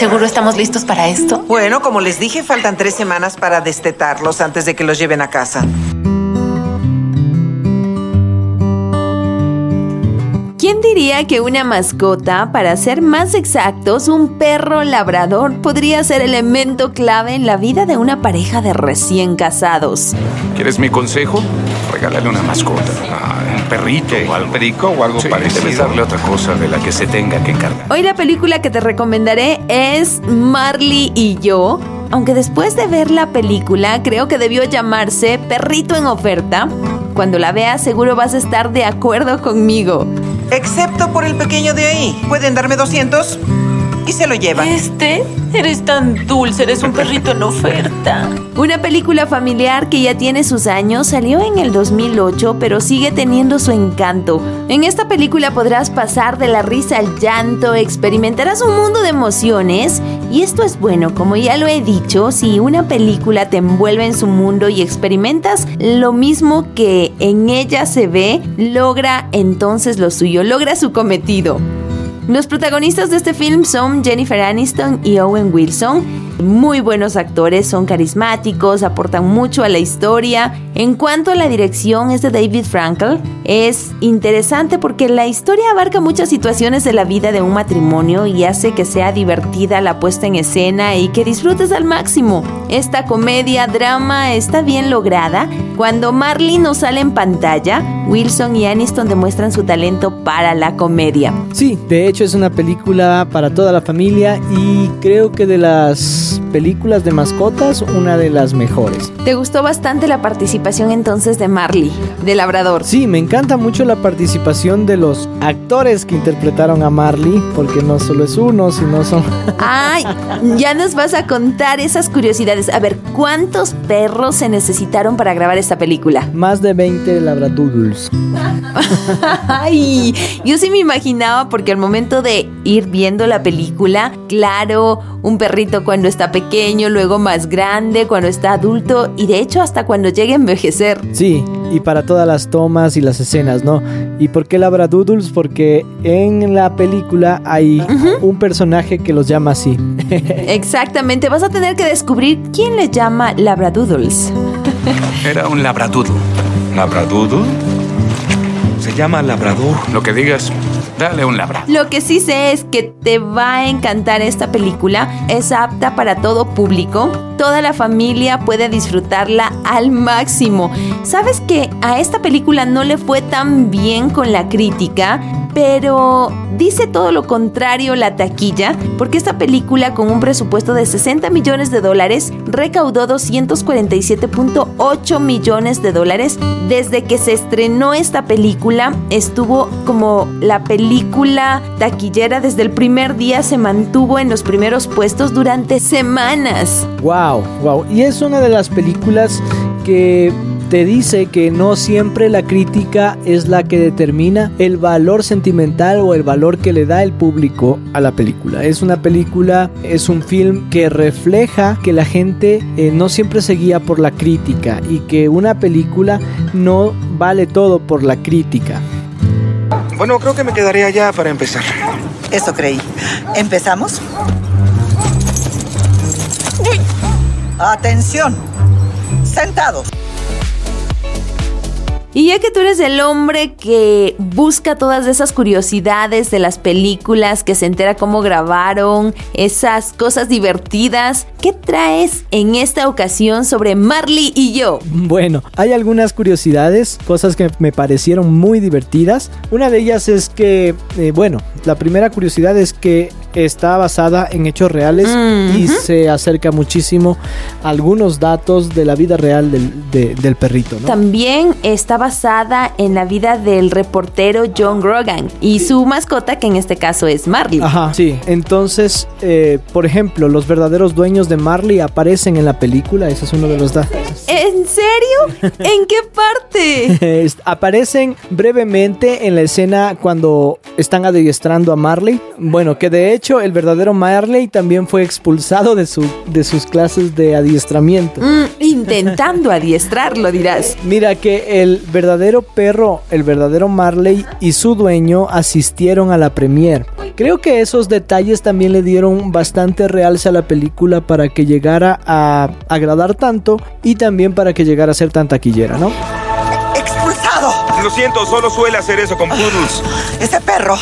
¿Seguro estamos listos para esto? Bueno, como les dije, faltan tres semanas para destetarlos antes de que los lleven a casa. ¿Quién diría que una mascota, para ser más exactos, un perro labrador, podría ser elemento clave en la vida de una pareja de recién casados? ¿Quieres mi consejo? Regálale una mascota. Ah, un perrito o algo. perico o algo Sí, parecido. debes darle otra cosa de la que se tenga que encargar. Hoy la película que te recomendaré es Marley y yo. Aunque después de ver la película creo que debió llamarse Perrito en oferta. Cuando la veas seguro vas a estar de acuerdo conmigo. Excepto por el pequeño de ahí. ¿Pueden darme 200? Y se lo llevan. Este, eres tan dulce, eres un perrito en oferta. Una película familiar que ya tiene sus años, salió en el 2008, pero sigue teniendo su encanto. En esta película podrás pasar de la risa al llanto, experimentarás un mundo de emociones y esto es bueno, como ya lo he dicho, si una película te envuelve en su mundo y experimentas lo mismo que en ella se ve, logra entonces lo suyo, logra su cometido. Los protagonistas de este film son Jennifer Aniston y Owen Wilson. Muy buenos actores, son carismáticos, aportan mucho a la historia. En cuanto a la dirección es de David Frankel, es interesante porque la historia abarca muchas situaciones de la vida de un matrimonio y hace que sea divertida la puesta en escena y que disfrutes al máximo. Esta comedia, drama está bien lograda. Cuando Marley no sale en pantalla, Wilson y Aniston demuestran su talento para la comedia. Sí, de hecho es una película para toda la familia y creo que de las películas de mascotas, una de las mejores. ¿Te gustó bastante la participación entonces de Marley, de Labrador? Sí, me encanta mucho la participación de los actores que interpretaron a Marley, porque no solo es uno, sino son... Ay, ya nos vas a contar esas curiosidades. A ver, ¿cuántos perros se necesitaron para grabar esta película? Más de 20 labradoodles. Ay, yo sí me imaginaba porque al momento de ir viendo la película, claro, un perrito cuando está pequeño, luego más grande, cuando está adulto y de hecho hasta cuando llegue a envejecer. Sí, y para todas las tomas y las escenas, ¿no? ¿Y por qué labradoodles? Porque en la película hay un personaje que los llama así. Exactamente, vas a tener que descubrir quién le llama Labradoodles. Era un labradoodle. ¿Labradoodle? Se llama labrador. Lo que digas, dale un labra. Lo que sí sé es que te va a encantar esta película. Es apta para todo público. Toda la familia puede disfrutarla al máximo. ¿Sabes que a esta película no le fue tan bien con la crítica? Pero dice todo lo contrario la taquilla, porque esta película con un presupuesto de 60 millones de dólares recaudó 247.8 millones de dólares. Desde que se estrenó esta película, estuvo como la película taquillera desde el primer día, se mantuvo en los primeros puestos durante semanas. Wow, wow. Y es una de las películas que te dice que no siempre la crítica es la que determina el valor sentimental o el valor que le da el público a la película. Es una película, es un film que refleja que la gente eh, no siempre se guía por la crítica y que una película no vale todo por la crítica. Bueno, creo que me quedaría allá para empezar. Eso creí. ¿Empezamos? Atención. Sentados. Y ya que tú eres el hombre que busca todas esas curiosidades de las películas, que se entera cómo grabaron, esas cosas divertidas, ¿qué traes en esta ocasión sobre Marley y yo? Bueno, hay algunas curiosidades, cosas que me parecieron muy divertidas. Una de ellas es que, eh, bueno, la primera curiosidad es que está basada en hechos reales y se acerca muchísimo a algunos datos de la vida real del, de- del perrito, ¿no? También está basada en la vida del reportero John Grogan y su mascota, que en este caso es Marley. Ajá, sí. Entonces, eh, por ejemplo, los verdaderos dueños de Marley aparecen en la película. Ese es uno de los datos. ¿En serio? ¿En qué parte? Aparecen brevemente en la escena cuando están adiestrando a Marley. Bueno, que de hecho el verdadero Marley también fue expulsado de, su, de sus clases de adiestramiento. Mm, intentando adiestrarlo, dirás. Mira que el verdadero perro, el verdadero Marley y su dueño asistieron a la premier, Creo que esos detalles también le dieron bastante realce a la película para que llegara a agradar tanto y también para que llegara a ser tan taquillera, ¿no? Lo siento, solo suele hacer eso con poodles. Ese perro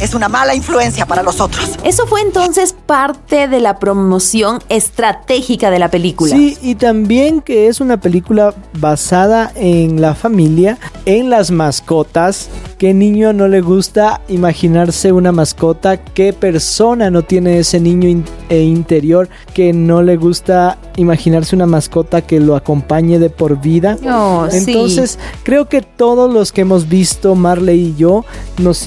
es una mala influencia para los otros. Eso fue entonces parte de la promoción estratégica de la película. Sí, y también que es una película basada en la familia, en las mascotas. ¿Qué niño no le gusta imaginarse una mascota? ¿Qué persona no tiene ese niño e interior que no le gusta imaginarse una mascota que lo acompañe de por vida? Oh, sí. Entonces, creo que todos los que hemos visto, Marley y yo, nos,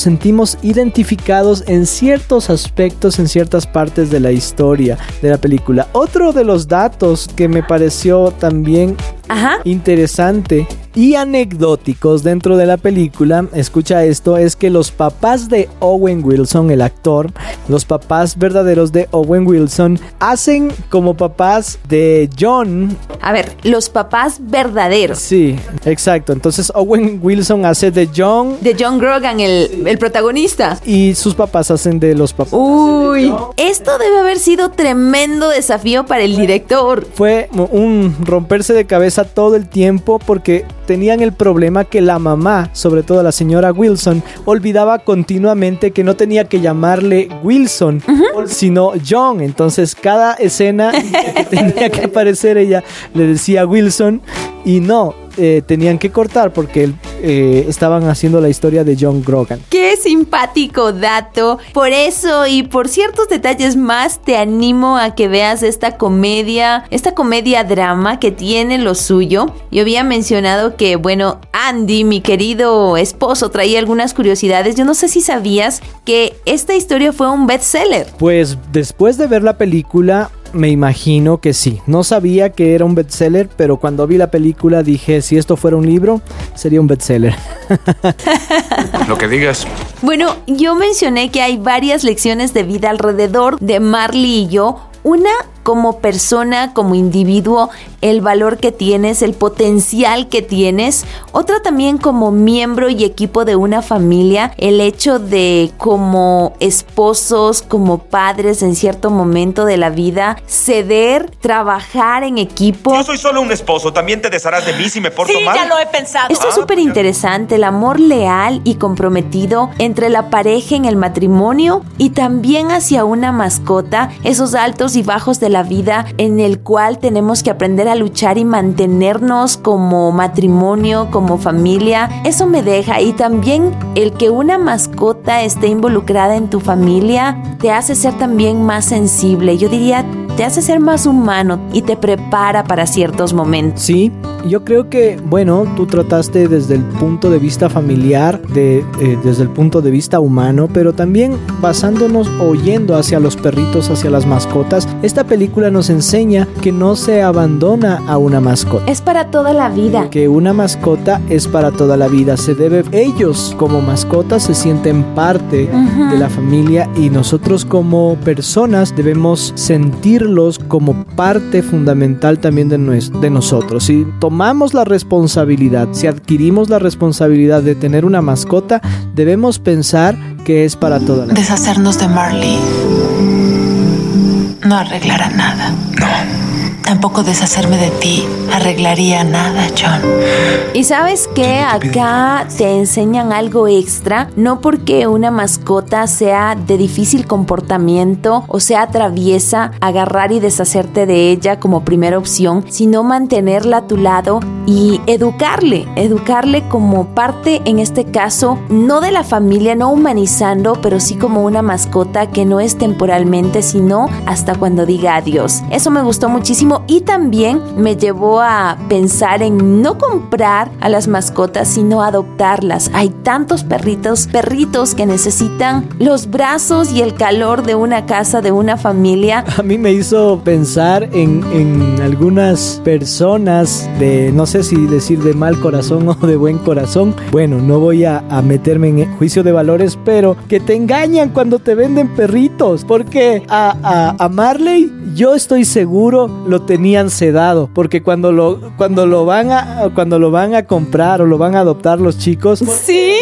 sentimos identificados en ciertos aspectos, en ciertas partes de la historia de la película. Otro de los datos que me pareció también Ajá. interesante y anecdóticos dentro de la película, escucha esto, es que los papás de Owen Wilson, el actor, los papás verdaderos de Owen Wilson, hacen como papás de John A ver, los papás verdaderos. Sí, exacto. Entonces Owen Wilson hace de John De John Grogan, el, el protagonista. y sus papás hacen de los papás. Uy, esto debe haber sido tremendo desafío para el director. Fue un romperse de cabeza todo el tiempo porque tenían el problema que la mamá, sobre todo la señora Wilson, olvidaba continuamente que no tenía que llamarle Wilson, sino John. Entonces cada escena que tenía que aparecer ella le decía Wilson y no, eh, tenían que cortar porque eh, estaban haciendo la historia de John Grogan. Qué simpático dato. Por eso y por ciertos detalles más te animo a que veas esta comedia, esta comedia drama que tiene lo suyo. Yo había mencionado que, bueno, Andy, mi querido esposo, traía algunas curiosidades. Yo no sé si sabías que esta historia fue un bestseller. Pues después de ver la película, me imagino que sí. No sabía que era un bestseller, pero cuando vi la película dije, si esto fuera un libro, sería un bestseller. Lo que digas. Bueno, yo mencioné que hay varias lecciones de vida alrededor de Marley y yo. Una como persona, como individuo, el valor que tienes, el potencial que tienes. Otra también como miembro y equipo de una familia, el hecho de como esposos, como padres en cierto momento de la vida, ceder, trabajar en equipo. Yo soy solo un esposo. También te desharás de mí si me porto Sí, mal. ya lo he pensado. Esto es Ah, súper interesante, el amor leal y comprometido entre la pareja en el matrimonio y también hacia una mascota, esos altos y bajos de la vida en el cual tenemos que aprender a luchar y mantenernos como matrimonio, como familia. Eso me deja y también el que una mascota esté involucrada en tu familia te hace ser también más sensible. Yo diría, te hace ser más humano y te prepara para ciertos momentos. Sí, yo creo que, bueno, tú trataste desde el punto de vista familiar, de, eh, desde el punto de vista humano, pero también basándonos o yendo hacia los perritos, hacia las mascotas, esta película nos enseña que no se abandona a una mascota. Es para toda la vida. que una mascota es para toda la vida. Se debe, ellos como mascotas se sienten parte Ujú. de la familia y nosotros como personas debemos sentirlos como parte fundamental también de, nues- de nosotros. Si tomamos la responsabilidad, si adquirimos la responsabilidad de tener una mascota, debemos pensar que es para toda la vida. Deshacernos de Marley no arreglará nada. No. Tampoco deshacerme de ti arreglaría nada, John. Y sabes que acá te enseñan algo extra, no porque una mascota sea de difícil comportamiento o sea traviesa, agarrar y deshacerte de ella como primera opción, sino mantenerla a tu lado y educarle, educarle como parte, en este caso, no de la familia, no humanizando, pero sí como una mascota que no es temporalmente, sino hasta cuando diga adiós. Eso me gustó muchísimo y también me llevó a pensar en no comprar a las mascotas, sino adoptarlas. Hay tantos perritos, perritos que necesitan los brazos y el calor de una casa, de una familia. A mí me hizo pensar en, en algunas personas de, no sé si decir de mal corazón o de buen corazón. Bueno, no voy a, a meterme en juicio de valores, pero que te engañan cuando te venden perritos. Porque a, a, a Marley, yo estoy seguro lo tenían sedado. Porque cuando lo, cuando lo van a, cuando lo van a comprar o lo van a adoptar los chicos, Sí.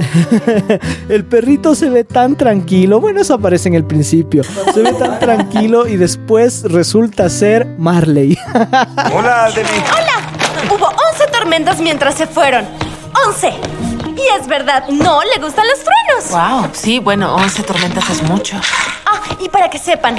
El perrito se ve tan tranquilo. Bueno, eso aparece en el principio. Se ve tan tranquilo y después resulta ser Marley. Hola, Demi. ¡Hola! Hubo 11 tormentas mientras se fueron. ¡11! Y es verdad, no le gustan los truenos. Wow, sí, bueno, 11 tormentas es mucho. Y para que sepan,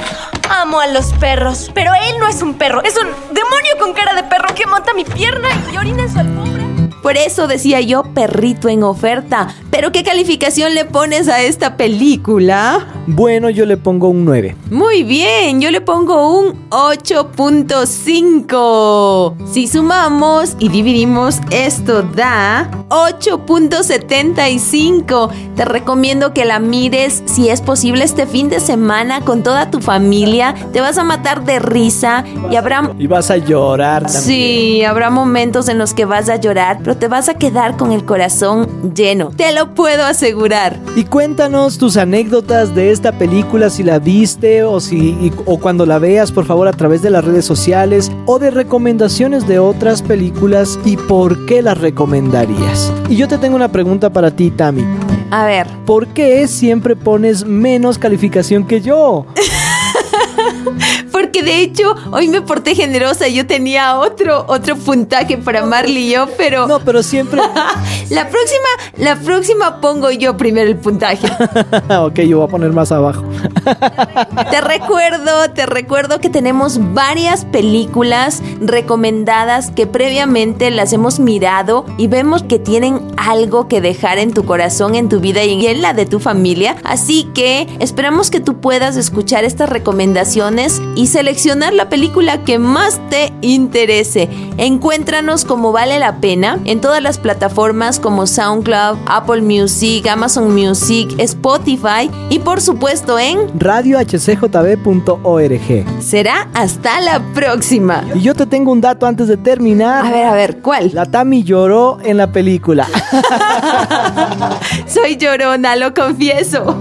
amo a los perros. Pero él no es un perro, es un demonio con cara de perro que monta mi pierna y orina en su alfombra. Por eso decía yo perrito en oferta. Pero ¿qué calificación le pones a esta película? Bueno, yo le pongo un 9. Muy bien, yo le pongo un 8.5. Si sumamos y dividimos, esto da 8.75. Te recomiendo que la mires si es posible este fin de semana con toda tu familia. Te vas a matar de risa y habrá... Y vas a llorar también. Sí, habrá momentos en los que vas a llorar, pero te vas a quedar con el corazón lleno. Te lo puedo asegurar. Y cuéntanos tus anécdotas de esta película, si la viste o si y- o cuando la veas, por favor, a través de las redes sociales o de recomendaciones de otras películas y por qué las recomendarías. Y yo te tengo una pregunta para ti, Tami. A ver, ¿Por qué siempre pones menos calificación que yo? porque de hecho hoy me porté generosa. Yo tenía otro otro puntaje para Marley y yo, pero No, pero siempre. la próxima la próxima pongo yo primero el puntaje. ok, yo voy a poner más abajo. Te recuerdo, te recuerdo que tenemos varias películas recomendadas que previamente las hemos mirado y vemos que tienen algo que dejar en tu corazón, en tu vida y en la de tu familia. Así que esperamos que tú puedas escuchar estas recomendaciones y seleccionar la película que más te interese. Encuéntranos como vale la pena en todas las plataformas como SoundCloud, Apple Music, Amazon Music, Spotify y por supuesto en radiohcjb.org. Será hasta la próxima. Y yo te tengo un dato antes de terminar. A ver, a ver, ¿cuál? La Tami lloró en la película. Soy llorona, lo confieso.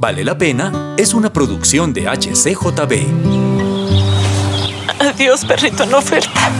Vale la pena es una producción de HCJB. Adiós, perrito en oferta.